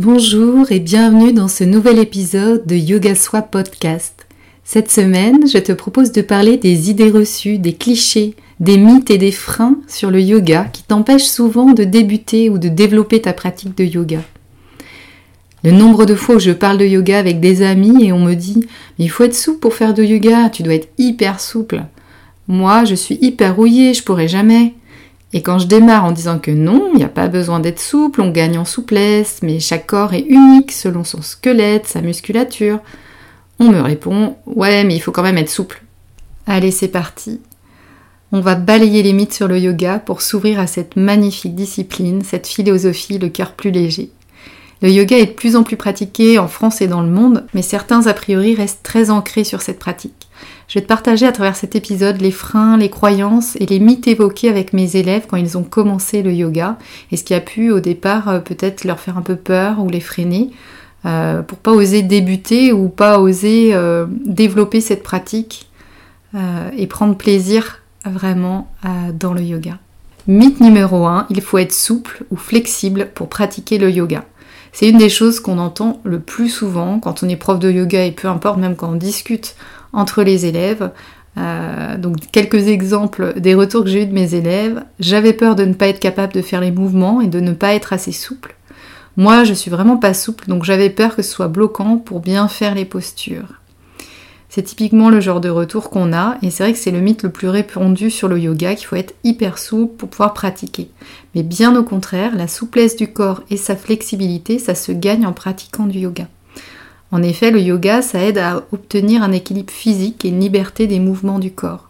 Bonjour et bienvenue dans ce nouvel épisode de Yoga Soi Podcast. Cette semaine, je te propose de parler des idées reçues, des clichés, des mythes et des freins sur le yoga qui t'empêchent souvent de débuter ou de développer ta pratique de yoga. Le nombre de fois où je parle de yoga avec des amis et on me dit Mais il faut être souple pour faire de yoga, tu dois être hyper souple. Moi, je suis hyper rouillée, je pourrais jamais. Et quand je démarre en disant que non, il n'y a pas besoin d'être souple, on gagne en souplesse, mais chaque corps est unique selon son squelette, sa musculature, on me répond Ouais, mais il faut quand même être souple. Allez, c'est parti. On va balayer les mythes sur le yoga pour s'ouvrir à cette magnifique discipline, cette philosophie, le cœur plus léger. Le yoga est de plus en plus pratiqué en France et dans le monde, mais certains a priori restent très ancrés sur cette pratique. Je vais te partager à travers cet épisode les freins, les croyances et les mythes évoqués avec mes élèves quand ils ont commencé le yoga et ce qui a pu au départ euh, peut-être leur faire un peu peur ou les freiner euh, pour pas oser débuter ou pas oser euh, développer cette pratique et prendre plaisir vraiment dans le yoga. Mythe numéro 1, il faut être souple ou flexible pour pratiquer le yoga. C'est une des choses qu'on entend le plus souvent quand on est prof de yoga et peu importe, même quand on discute entre les élèves. Euh, donc quelques exemples des retours que j'ai eu de mes élèves. J'avais peur de ne pas être capable de faire les mouvements et de ne pas être assez souple. Moi, je suis vraiment pas souple, donc j'avais peur que ce soit bloquant pour bien faire les postures. C'est typiquement le genre de retour qu'on a, et c'est vrai que c'est le mythe le plus répandu sur le yoga, qu'il faut être hyper souple pour pouvoir pratiquer. Mais bien au contraire, la souplesse du corps et sa flexibilité, ça se gagne en pratiquant du yoga. En effet, le yoga, ça aide à obtenir un équilibre physique et une liberté des mouvements du corps.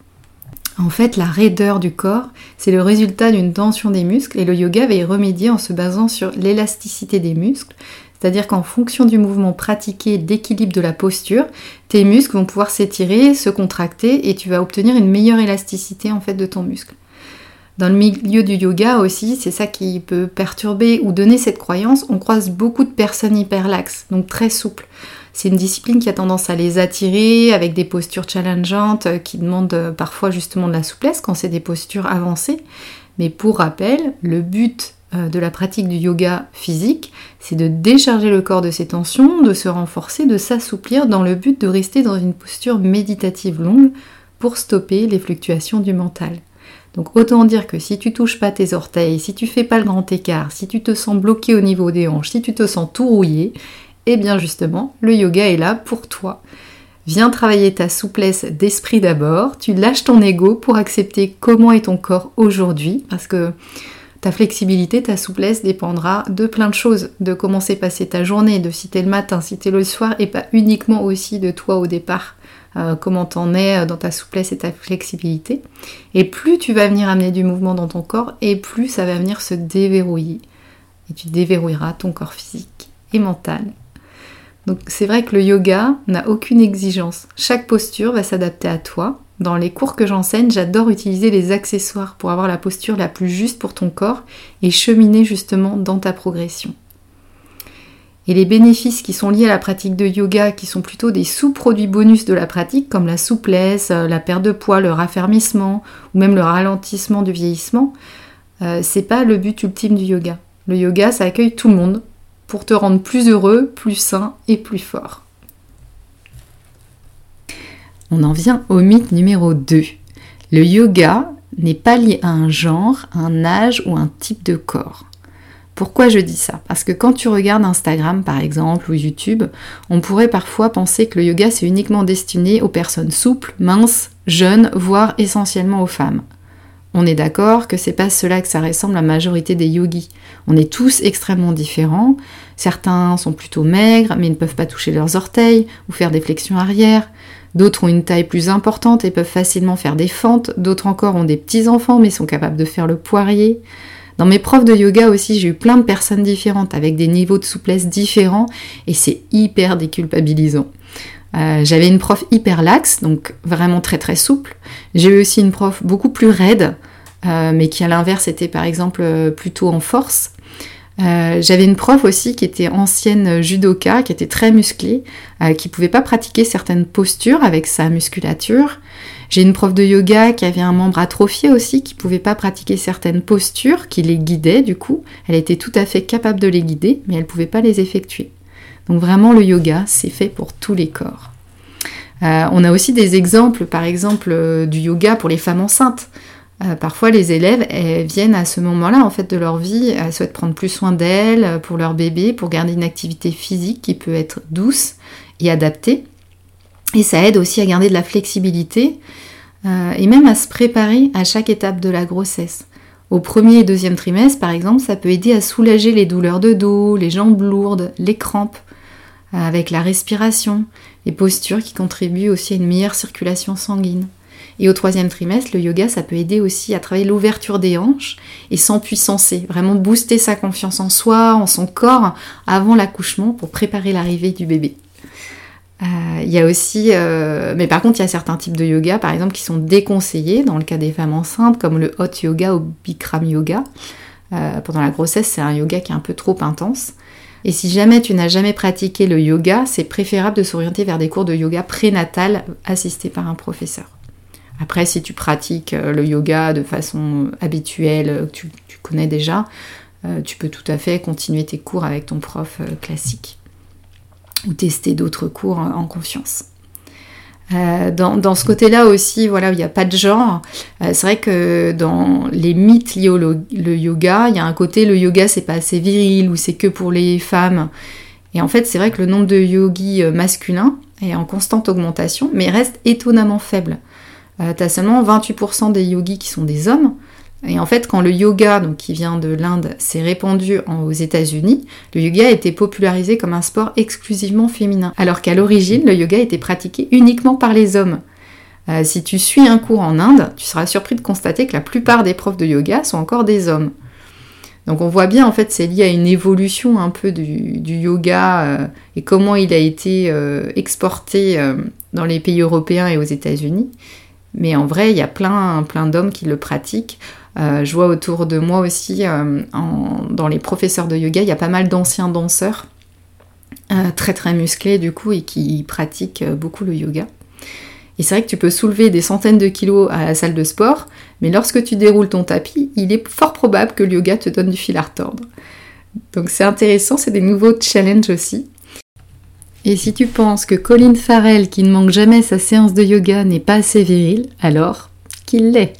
En fait, la raideur du corps, c'est le résultat d'une tension des muscles et le yoga va y remédier en se basant sur l'élasticité des muscles, c'est-à-dire qu'en fonction du mouvement pratiqué d'équilibre de la posture, tes muscles vont pouvoir s'étirer, se contracter et tu vas obtenir une meilleure élasticité en fait de ton muscle. Dans le milieu du yoga aussi, c'est ça qui peut perturber ou donner cette croyance. On croise beaucoup de personnes hyperlaxes, donc très souples. C'est une discipline qui a tendance à les attirer avec des postures challengeantes euh, qui demandent euh, parfois justement de la souplesse quand c'est des postures avancées. Mais pour rappel, le but de la pratique du yoga physique, c'est de décharger le corps de ses tensions, de se renforcer, de s'assouplir dans le but de rester dans une posture méditative longue pour stopper les fluctuations du mental. Donc autant dire que si tu touches pas tes orteils, si tu fais pas le grand écart, si tu te sens bloqué au niveau des hanches, si tu te sens tout rouillé, eh bien justement, le yoga est là pour toi. Viens travailler ta souplesse d'esprit d'abord, tu lâches ton ego pour accepter comment est ton corps aujourd'hui, parce que ta flexibilité, ta souplesse dépendra de plein de choses, de comment s'est passée ta journée, de si t'es le matin, si t'es le soir, et pas uniquement aussi de toi au départ, euh, comment t'en es euh, dans ta souplesse et ta flexibilité. Et plus tu vas venir amener du mouvement dans ton corps, et plus ça va venir se déverrouiller. Et tu déverrouilleras ton corps physique et mental. Donc c'est vrai que le yoga n'a aucune exigence. Chaque posture va s'adapter à toi, dans les cours que j'enseigne, j'adore utiliser les accessoires pour avoir la posture la plus juste pour ton corps et cheminer justement dans ta progression. Et les bénéfices qui sont liés à la pratique de yoga, qui sont plutôt des sous-produits bonus de la pratique, comme la souplesse, euh, la perte de poids, le raffermissement ou même le ralentissement du vieillissement, euh, c'est pas le but ultime du yoga. Le yoga, ça accueille tout le monde pour te rendre plus heureux, plus sain et plus fort. On en vient au mythe numéro 2. Le yoga n'est pas lié à un genre, un âge ou un type de corps. Pourquoi je dis ça? Parce que quand tu regardes Instagram par exemple ou YouTube, on pourrait parfois penser que le yoga c'est uniquement destiné aux personnes souples, minces, jeunes, voire essentiellement aux femmes. On est d'accord que c'est pas cela que ça ressemble à la majorité des yogis. On est tous extrêmement différents. Certains sont plutôt maigres mais ne peuvent pas toucher leurs orteils ou faire des flexions arrière. D'autres ont une taille plus importante et peuvent facilement faire des fentes. D'autres encore ont des petits enfants mais sont capables de faire le poirier. Dans mes profs de yoga aussi, j'ai eu plein de personnes différentes avec des niveaux de souplesse différents et c'est hyper déculpabilisant. Euh, j'avais une prof hyper laxe, donc vraiment très très souple. J'ai eu aussi une prof beaucoup plus raide, euh, mais qui à l'inverse était par exemple euh, plutôt en force. J'avais une prof aussi qui était ancienne judoka, qui était très musclée, qui pouvait pas pratiquer certaines postures avec sa musculature. J'ai une prof de yoga qui avait un membre atrophié aussi, qui pouvait pas pratiquer certaines postures, qui les guidait du coup. Elle était tout à fait capable de les guider, mais elle pouvait pas les effectuer. Donc vraiment le yoga, c'est fait pour tous les corps. Euh, on a aussi des exemples, par exemple, euh, du yoga pour les femmes enceintes. Euh, parfois, les élèves viennent à ce moment-là, en fait, de leur vie, elles souhaitent prendre plus soin d'elles, pour leur bébé, pour garder une activité physique qui peut être douce et adaptée. Et ça aide aussi à garder de la flexibilité et même à se préparer à chaque étape de la grossesse. Au premier et deuxième trimestre, par exemple, ça peut aider à soulager les douleurs de dos, les jambes lourdes, les crampes, avec la respiration, les postures qui contribuent aussi à une meilleure circulation sanguine. Et au troisième trimestre, le yoga, ça peut aider aussi à travailler l'ouverture des hanches et s'empuissancer, vraiment booster sa confiance en soi, en son corps, avant l'accouchement pour préparer l'arrivée du bébé. Euh, il y a aussi, euh, mais par contre, il y a certains types de yoga, par exemple, qui sont déconseillés dans le cas des femmes enceintes, comme le hot yoga ou Bikram yoga. Euh, pendant la grossesse, c'est un yoga qui est un peu trop intense. Et si jamais tu n'as jamais pratiqué le yoga, c'est préférable de s'orienter vers des cours de yoga prénatal assistés par un professeur. Après, si tu pratiques euh, le yoga de façon habituelle, euh, tu, tu connais déjà, euh, tu peux tout à fait continuer tes cours avec ton prof classique ou tester d'autres cours en confiance. Euh, dans, ce côté-là aussi, voilà, il n'y a pas de genre. Euh, c'est vrai que dans les mythes liés au yoga, il y a un côté le yoga c'est pas assez viril ou c'est que pour les femmes. Et en fait, c'est vrai que le nombre de yogis euh, masculins est en constante augmentation, mais reste étonnamment faible. Tu as seulement 28% des yogis qui sont des hommes, et en fait, quand le yoga, donc qui vient de l'Inde, s'est répandu aux États-Unis, le yoga a été popularisé comme un sport exclusivement féminin, alors qu'à l'origine, le yoga était pratiqué uniquement par les hommes. Euh, si tu suis un cours en Inde, tu seras surpris de constater que la plupart des profs de yoga sont encore des hommes. Donc on voit bien, en fait, c'est lié à une évolution un peu du, yoga euh, et comment il a été euh, exporté dans les pays européens et aux États-Unis. Mais en vrai, il y a plein, plein d'hommes qui le pratiquent. Euh, je vois autour de moi aussi, euh, dans les professeurs de yoga, il y a pas mal d'anciens danseurs, euh, très très musclés du coup, et qui pratiquent beaucoup le yoga. Et c'est vrai que tu peux soulever des centaines de kilos à la salle de sport, mais lorsque tu déroules ton tapis, il est fort probable que le yoga te donne du fil à retordre. Donc c'est intéressant, c'est des nouveaux challenges aussi. Et si tu penses que Colin Farrell, qui ne manque jamais sa séance de yoga, n'est pas assez viril, alors qu'il l'est.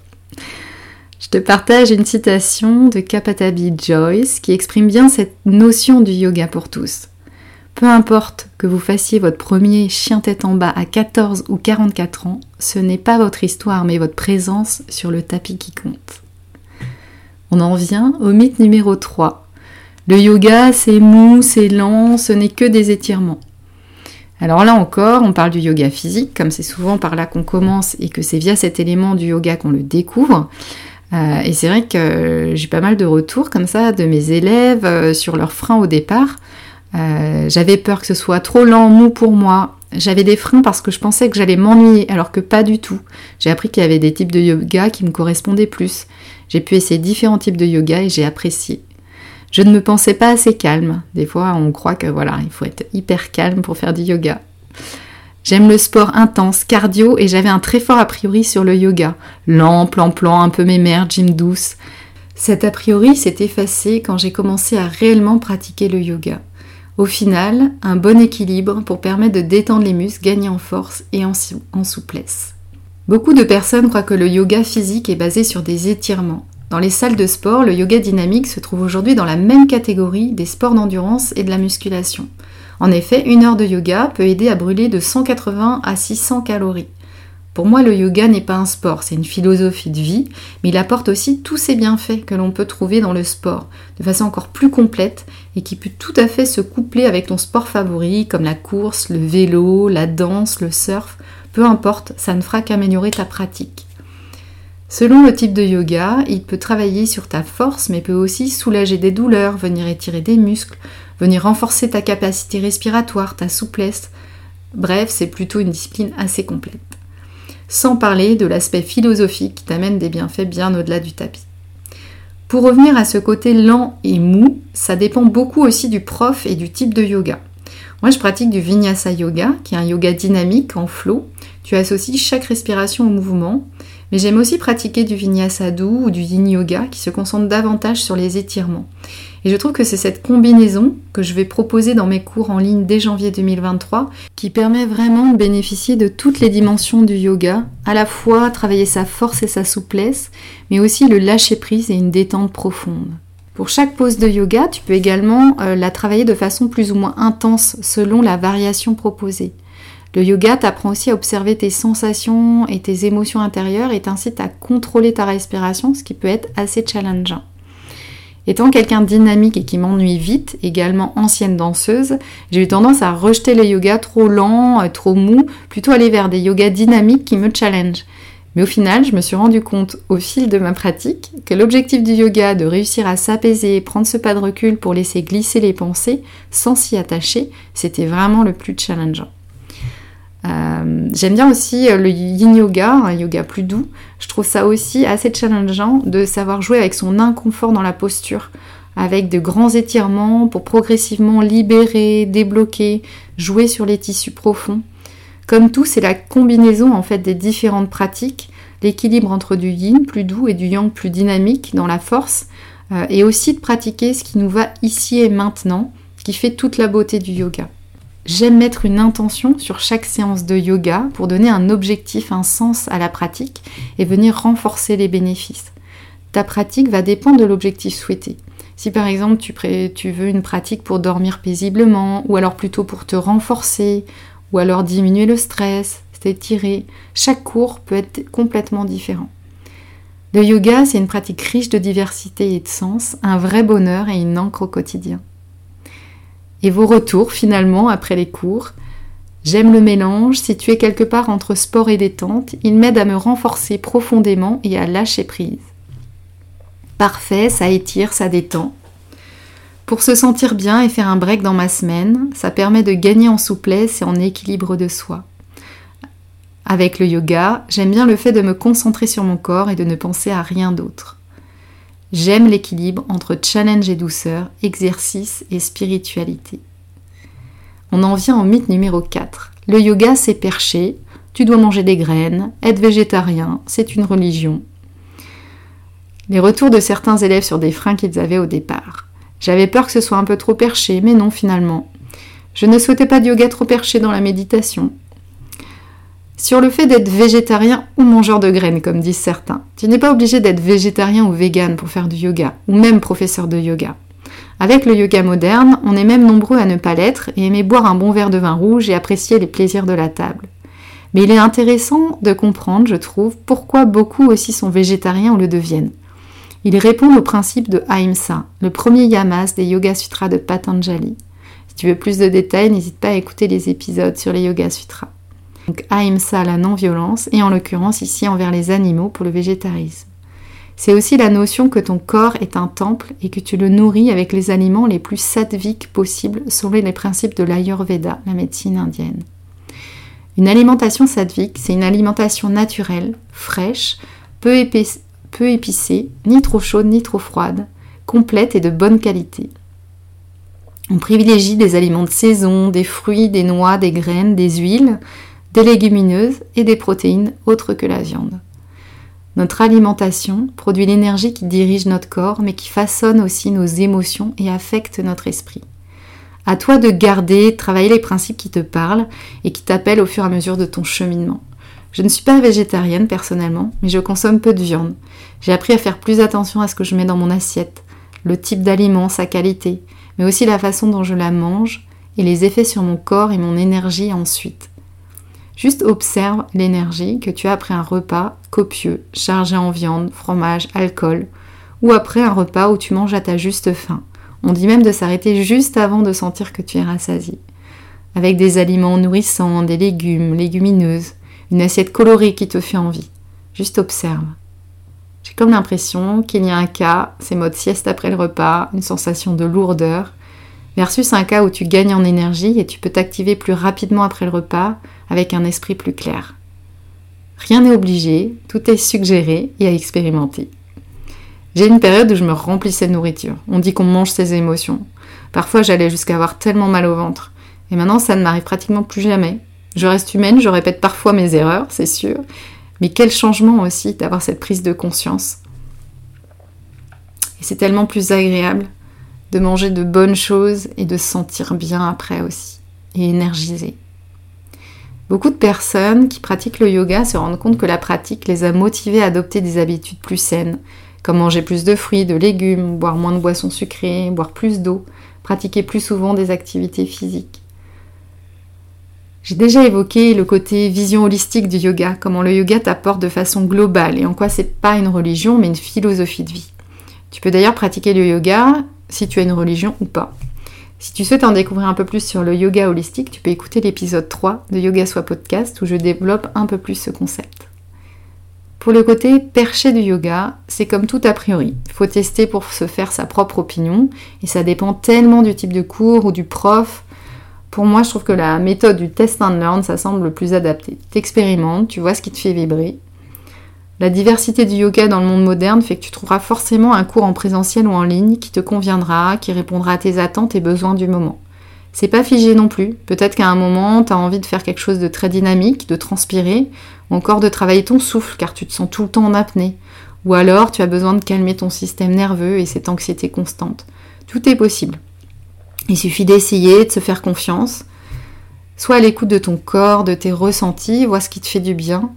Je te partage une citation de Kapatabi Joyce qui exprime bien cette notion du yoga pour tous. Peu importe que vous fassiez votre premier chien tête en bas à 14 ou 44 ans, ce n'est pas votre histoire mais votre présence sur le tapis qui compte. On en vient au mythe numéro 3. Le yoga, c'est mou, c'est lent, ce n'est que des étirements. Alors là encore, on parle du yoga physique, comme c'est souvent par là qu'on commence et que c'est via cet élément du yoga qu'on le découvre. Euh, et c'est vrai que j'ai pas mal de retours comme ça de mes élèves euh, sur leurs freins au départ. Euh, j'avais peur que ce soit trop lent, mou pour moi. J'avais des freins parce que je pensais que j'allais m'ennuyer, alors que pas du tout. J'ai appris qu'il y avait des types de yoga qui me correspondaient plus. J'ai pu essayer différents types de yoga et j'ai apprécié. Je ne me pensais pas assez calme. Des fois, on croit que voilà, il faut être hyper calme pour faire du yoga. J'aime le sport intense, cardio, et j'avais un très fort a priori sur le yoga. Lent, plan-plan, un peu mémère, gym douce. Cet a priori s'est effacé quand j'ai commencé à réellement pratiquer le yoga. Au final, un bon équilibre pour permettre de détendre les muscles, gagner en force et en, en souplesse. Beaucoup de personnes croient que le yoga physique est basé sur des étirements. Dans les salles de sport, le yoga dynamique se trouve aujourd'hui dans la même catégorie des sports d'endurance et de la musculation. En effet, une heure de yoga peut aider à brûler de 180 à 600 calories. Pour moi, le yoga n'est pas un sport, c'est une philosophie de vie, mais il apporte aussi tous ces bienfaits que l'on peut trouver dans le sport, de façon encore plus complète et qui peut tout à fait se coupler avec ton sport favori, comme la course, le vélo, la danse, le surf, Peu importe, ça ne fera qu'améliorer ta pratique. Selon le type de yoga, il peut travailler sur ta force, mais peut aussi soulager des douleurs, venir étirer des muscles, venir renforcer ta capacité respiratoire, ta souplesse. Bref, c'est plutôt une discipline assez complète. Sans parler de l'aspect philosophique qui t'amène des bienfaits bien au-delà du tapis. Pour revenir à ce côté lent et mou, ça dépend beaucoup aussi du prof et du type de yoga. Moi, je pratique du Vinyasa Yoga, qui est un yoga dynamique en flow. Tu associes chaque respiration au mouvement mais j'aime aussi pratiquer du vinyasa doux ou du yin yoga qui se concentre davantage sur les étirements. Et je trouve que c'est cette combinaison que je vais proposer dans mes cours en ligne dès janvier 2023 qui permet vraiment de bénéficier de toutes les dimensions du yoga, à la fois travailler sa force et sa souplesse, mais aussi le lâcher prise et une détente profonde. Pour chaque pose de yoga, tu peux également euh, la travailler de façon plus ou moins intense selon la variation proposée. Le yoga t'apprend aussi à observer tes sensations et tes émotions intérieures et t'incite à contrôler ta respiration, ce qui peut être assez challengeant. Étant quelqu'un dynamique et qui m'ennuie vite, également ancienne danseuse, j'ai eu tendance à rejeter le yoga trop lent, euh, trop mou, plutôt aller vers des yogas dynamiques qui me challenge. Mais au final, je me suis rendu compte au fil de ma pratique que l'objectif du yoga de réussir à s'apaiser prendre ce pas de recul pour laisser glisser les pensées sans s'y attacher, c'était vraiment le plus challengeant. Euh, j'aime bien aussi euh, le yin yoga, un yoga plus doux. Je trouve ça aussi assez challengeant de savoir jouer avec son inconfort dans la posture, avec de grands étirements pour progressivement libérer, débloquer, jouer sur les tissus profonds. Comme tout, c'est la combinaison en fait des différentes pratiques, l'équilibre entre du yin plus doux et du yang plus dynamique dans la force, euh, et aussi de pratiquer ce qui nous va ici et maintenant, qui fait toute la beauté du yoga. J'aime mettre une intention sur chaque séance de yoga pour donner un objectif, un sens à la pratique et venir renforcer les bénéfices. Ta pratique va dépendre de l'objectif souhaité. Si par exemple tu, veux une pratique pour dormir paisiblement, ou alors plutôt pour te renforcer, ou alors diminuer le stress, t'étirer, chaque cours peut être complètement différent. Le yoga, c'est une pratique riche de diversité et de sens, un vrai bonheur et une encre au quotidien et vos retours finalement après les cours. J'aime le mélange, situé quelque part entre sport et détente, il m'aide à me renforcer profondément et à lâcher prise. Parfait, ça étire, ça détend. Pour se sentir bien et faire un break dans ma semaine, ça permet de gagner en souplesse et en équilibre de soi. Avec le yoga, j'aime bien le fait de me concentrer sur mon corps et de ne penser à rien d'autre. J'aime l'équilibre entre challenge et douceur, exercice et spiritualité. On en vient au mythe numéro 4. Le yoga, c'est perché, tu dois manger des graines, être végétarien, c'est une religion. Les retours de certains élèves sur des freins qu'ils avaient au départ. J'avais peur que ce soit un peu trop perché, mais non finalement. Je ne souhaitais pas de yoga trop perché dans la méditation sur le fait d'être végétarien ou mangeur de graines, comme disent certains. Tu n'es pas obligé d'être végétarien ou vegan pour faire du yoga, ou même professeur de yoga. Avec le yoga moderne, on est même nombreux à ne pas l'être et aimer boire un bon verre de vin rouge et apprécier les plaisirs de la table. Mais il est intéressant de comprendre, je trouve, pourquoi beaucoup aussi sont végétariens ou le deviennent. Ils répondent au principe de Ahimsa, le premier yamas des Yoga Sutras de Patanjali. Si tu veux plus de détails, n'hésite pas à écouter les épisodes sur les Yoga Sutras. Donc Ahimsa, la non-violence, et en l'occurrence ici envers les animaux pour le végétarisme. C'est aussi la notion que ton corps est un temple et que tu le nourris avec les aliments les plus sattviques possibles selon les principes de l'Ayurveda, la médecine indienne. Une alimentation sattvique, c'est une alimentation naturelle, fraîche, peu épicée, ni trop chaude ni trop froide, complète et de bonne qualité. On privilégie des aliments de saison, des fruits, des noix, des graines, des huiles, des légumineuses et des protéines autres que la viande. Notre alimentation produit l'énergie qui dirige notre corps mais qui façonne aussi nos émotions et affecte notre esprit. À toi de garder, de travailler les principes qui te parlent et qui t'appellent au fur et à mesure de ton cheminement. Je ne suis pas végétarienne personnellement, mais je consomme peu de viande. J'ai appris à faire plus attention à ce que je mets dans mon assiette, le type d'aliment, sa qualité, mais aussi la façon dont je la mange et les effets sur mon corps et mon énergie ensuite. Juste observe l'énergie que tu as après un repas copieux, chargé en viande, fromage, alcool, ou après un repas où tu manges à ta juste faim. On dit même de s'arrêter juste avant de sentir que tu es rassasié. Avec des aliments nourrissants, des légumes, légumineuses, une assiette colorée qui te fait envie. Juste observe. J'ai comme l'impression qu'il y a un cas, c'est mode sieste après le repas, une sensation de lourdeur, versus un cas où tu gagnes en énergie et tu peux t'activer plus rapidement après le repas avec un esprit plus clair. Rien n'est obligé, tout est suggéré et à expérimenter. J'ai une période où je me remplissais de nourriture. On dit qu'on mange ses émotions. Parfois j'allais jusqu'à avoir tellement mal au ventre. Et maintenant ça ne m'arrive pratiquement plus jamais. Je reste humaine, je répète parfois mes erreurs, c'est sûr. Mais quel changement aussi d'avoir cette prise de conscience. Et c'est tellement plus agréable de manger de bonnes choses et de se sentir bien après aussi, et énergisé. Beaucoup de personnes qui pratiquent le yoga se rendent compte que la pratique les a motivés à adopter des habitudes plus saines, comme manger plus de fruits, de légumes, boire moins de boissons sucrées, boire plus d'eau, pratiquer plus souvent des activités physiques. J'ai déjà évoqué le côté vision holistique du yoga, comment le yoga t'apporte de façon globale et en quoi c'est pas une religion mais une philosophie de vie. Tu peux d'ailleurs pratiquer le yoga si tu as une religion ou pas. Si tu souhaites en découvrir un peu plus sur le yoga holistique, tu peux écouter l'épisode 3 de Yoga Soit Podcast où je développe un peu plus ce concept. Pour le côté perché du yoga, c'est comme tout a priori. Il faut tester pour se faire sa propre opinion et ça dépend tellement du type de cours ou du prof pour moi, je trouve que la méthode du test and learn, ça semble le plus adapté. T'expérimentes, tu vois ce qui te fait vibrer. La diversité du yoga dans le monde moderne fait que tu trouveras forcément un cours en présentiel ou en ligne qui te conviendra, qui répondra à tes attentes et besoins du moment. C'est pas figé non plus. Peut-être qu'à un moment, tu as envie de faire quelque chose de très dynamique, de transpirer, ou encore de travailler ton souffle car tu te sens tout le temps en apnée. Ou alors tu as besoin de calmer ton système nerveux et cette anxiété constante. Tout est possible. Il suffit d'essayer, de se faire confiance. Sois à l'écoute de ton corps, de tes ressentis, vois ce qui te fait du bien.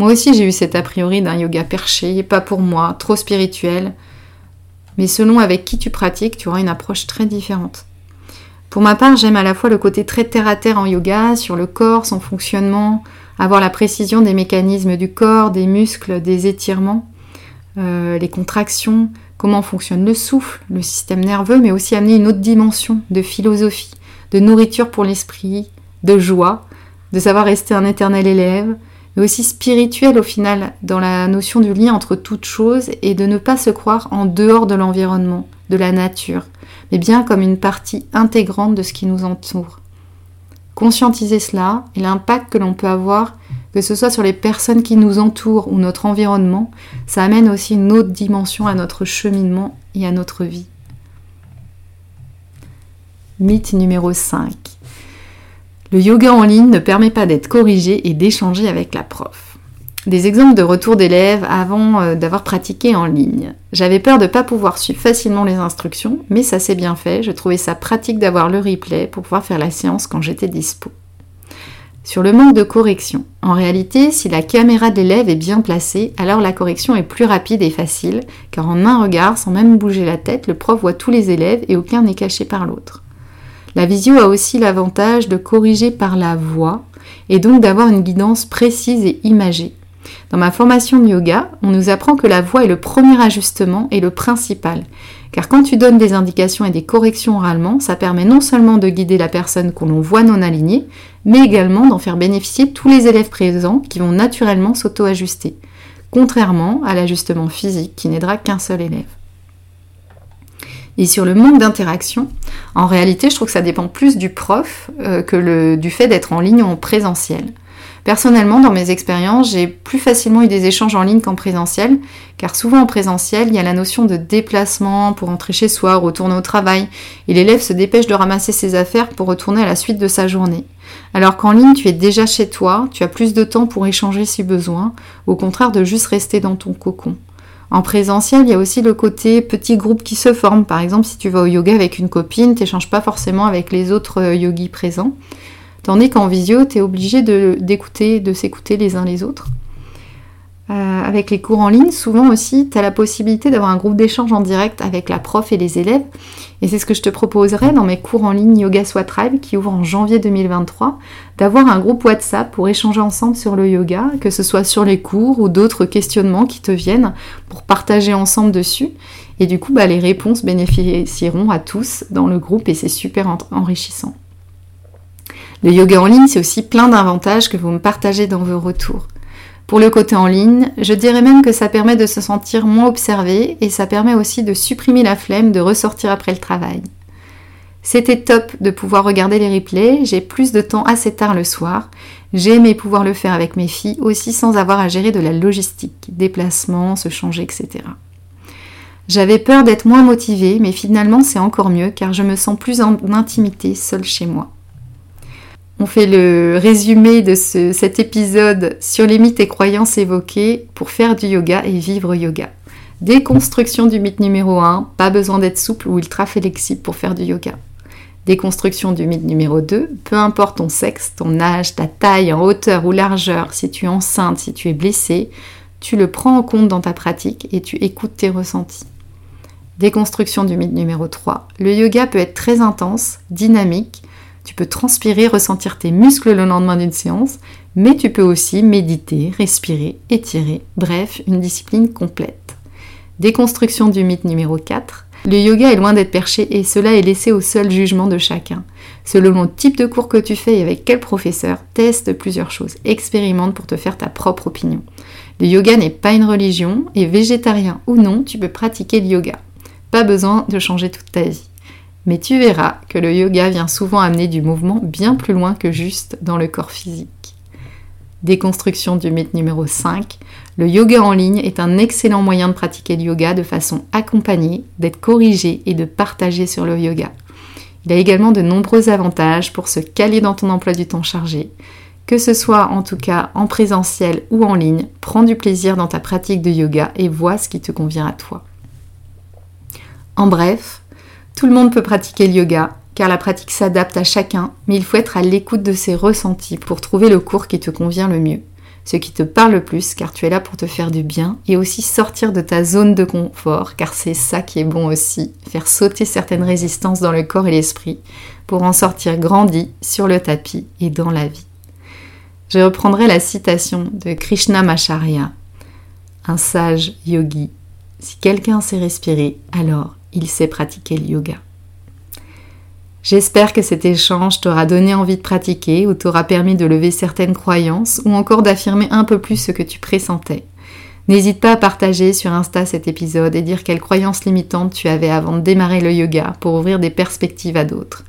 Moi aussi j'ai eu cet a priori d'un yoga perché, pas pour moi, trop spirituel. Mais selon avec qui tu pratiques, tu auras une approche très différente. Pour ma part, j'aime à la fois le côté très terre à terre en yoga, sur le corps, son fonctionnement, avoir la précision des mécanismes du corps, des muscles, des étirements, euh, les contractions, comment fonctionne le souffle, le système nerveux, mais aussi amener une autre dimension de philosophie, de nourriture pour l'esprit, de joie, de savoir rester un éternel élève, mais aussi spirituel au final dans la notion du lien entre toutes choses et de ne pas se croire en dehors de l'environnement, de la nature, mais bien comme une partie intégrante de ce qui nous entoure. Conscientiser cela et l'impact que l'on peut avoir que ce soit sur les personnes qui nous entourent ou notre environnement, ça amène aussi une autre dimension à notre cheminement et à notre vie. Mythe numéro 5. Le yoga en ligne ne permet pas d'être corrigé et d'échanger avec la prof. Des exemples de retour d'élèves avant euh, d'avoir pratiqué en ligne. J'avais peur de ne pas pouvoir suivre facilement les instructions, mais ça s'est bien fait. Je trouvais ça pratique d'avoir le replay pour pouvoir faire la séance quand j'étais dispo sur le manque de correction. En réalité, si la caméra de l'élève est bien placée, alors la correction est plus rapide et facile, car en un regard, sans même bouger la tête, le prof voit tous les élèves et aucun n'est caché par l'autre. La visio a aussi l'avantage de corriger par la voix et donc d'avoir une guidance précise et imagée. Dans ma formation de yoga, on nous apprend que la voix est le premier ajustement et le principal. Car quand tu donnes des indications et des corrections oralement, ça permet non seulement de guider la personne que l'on voit non alignée, mais également d'en faire bénéficier tous les élèves présents qui vont naturellement s'auto-ajuster, contrairement à l'ajustement physique qui n'aidera qu'un seul élève. Et sur le manque d'interaction, en réalité, je trouve que ça dépend plus du prof euh, que du fait d'être en ligne ou en présentiel. Personnellement, dans mes expériences, j'ai plus facilement eu des échanges en ligne qu'en présentiel, car souvent en présentiel, il y a la notion de déplacement pour rentrer chez soi, retourner au travail, et l'élève se dépêche de ramasser ses affaires pour retourner à la suite de sa journée. Alors qu'en ligne, tu es déjà chez toi, tu as plus de temps pour échanger si besoin, au contraire de juste rester dans ton cocon. En présentiel, il y a aussi le côté petit groupe qui se forme. Par exemple, si tu vas au yoga avec une copine, tu n'échanges pas forcément avec les autres euh, yogis présents. Tandis qu'en visio, tu es obligé d'écouter, de, s'écouter les uns les autres. Euh, avec les cours en ligne, souvent aussi, tu la possibilité d'avoir un groupe d'échange en direct avec la prof et les élèves. Et c'est ce que je te proposerai dans mes cours en ligne Yoga Soit Tribe qui ouvrent en janvier 2023, d'avoir un groupe WhatsApp pour échanger ensemble sur le yoga, que ce soit sur les cours ou d'autres questionnements qui te viennent pour partager ensemble dessus. Et du coup, bah, les réponses bénéficieront à tous dans le groupe et c'est super enrichissant. Le yoga en ligne, c'est aussi plein d'avantages que vous me partagez dans vos retours. Pour le côté en ligne, je dirais même que ça permet de se sentir moins observé et ça permet aussi de supprimer la flemme de ressortir après le travail. C'était top de pouvoir regarder les replays, j'ai plus de temps assez tard le soir. J'ai aimé pouvoir le faire avec mes filles aussi sans avoir à gérer de la logistique, déplacements, se changer, etc. J'avais peur d'être moins motivée, mais finalement c'est encore mieux car je me sens plus en intimité seule chez moi. On fait le résumé de cet épisode sur les mythes et croyances évoquées pour faire du yoga et vivre yoga. Déconstruction du mythe numéro 1, pas besoin d'être souple ou ultra flexible pour faire du yoga. Déconstruction du mythe numéro 2, peu importe ton sexe, ton âge, ta taille en hauteur ou largeur, si tu es enceinte, si tu es blessée, tu le prends en compte dans ta pratique et tu écoutes tes ressentis. Déconstruction du mythe numéro 3, le yoga peut être très intense, dynamique, tu peux transpirer, ressentir tes muscles le lendemain d'une séance, mais tu peux aussi méditer, respirer, étirer, bref, une discipline complète. Déconstruction du mythe numéro 4. Le yoga est loin d'être perché et cela est laissé au seul jugement de chacun. Selon le type de cours que tu fais et avec quel professeur, teste plusieurs choses, expérimente pour te faire ta propre opinion. Le yoga n'est pas une religion et végétarien ou non, tu peux pratiquer le yoga. Pas besoin de changer toute ta vie. Mais tu verras que le yoga vient souvent amener du mouvement bien plus loin que juste dans le corps physique. Déconstruction du mythe numéro 5. Le yoga en ligne est un excellent moyen de pratiquer le yoga de façon accompagnée, d'être corrigé et de partager sur le yoga. Il a également de nombreux avantages pour se caler dans ton emploi du temps chargé. Que ce soit en tout cas en présentiel ou en ligne, prends du plaisir dans ta pratique de yoga et vois ce qui te convient à toi. En bref, tout le monde peut pratiquer le yoga, car la pratique s'adapte à chacun, mais il faut être à l'écoute de ses ressentis pour trouver le cours qui te convient le mieux, ce qui te parle le plus, car tu es là pour te faire du bien, et aussi sortir de ta zone de confort, car c'est ça qui est bon aussi, faire sauter certaines résistances dans le corps et l'esprit, pour en sortir grandi sur le tapis et dans la vie. Je reprendrai la citation de Krishna Macharya, un sage yogi. Si quelqu'un sait respirer, alors il sait pratiquer le yoga. J'espère que cet échange t'aura donné envie de pratiquer ou t'aura permis de lever certaines croyances ou encore d'affirmer un peu plus ce que tu pressentais. N'hésite pas à partager sur Insta cet épisode et dire quelles croyances limitantes tu avais avant de démarrer le yoga pour ouvrir des perspectives à d'autres.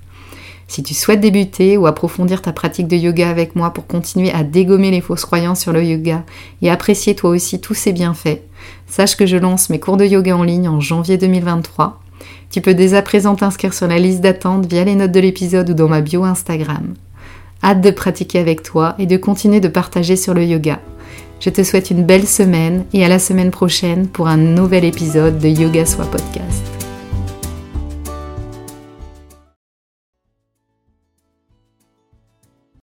Si tu souhaites débuter ou approfondir ta pratique de yoga avec moi pour continuer à dégommer les fausses croyances sur le yoga et apprécier toi aussi tous ses bienfaits, sache que je lance mes cours de yoga en ligne en janvier 2023 tu peux dès à présent t'inscrire sur la liste d'attente via les notes de l'épisode ou dans ma bio Instagram. Hâte de pratiquer avec toi et de continuer de partager sur le yoga. Je te souhaite une belle semaine et à la semaine prochaine pour un nouvel épisode de Yoga Soit Podcast.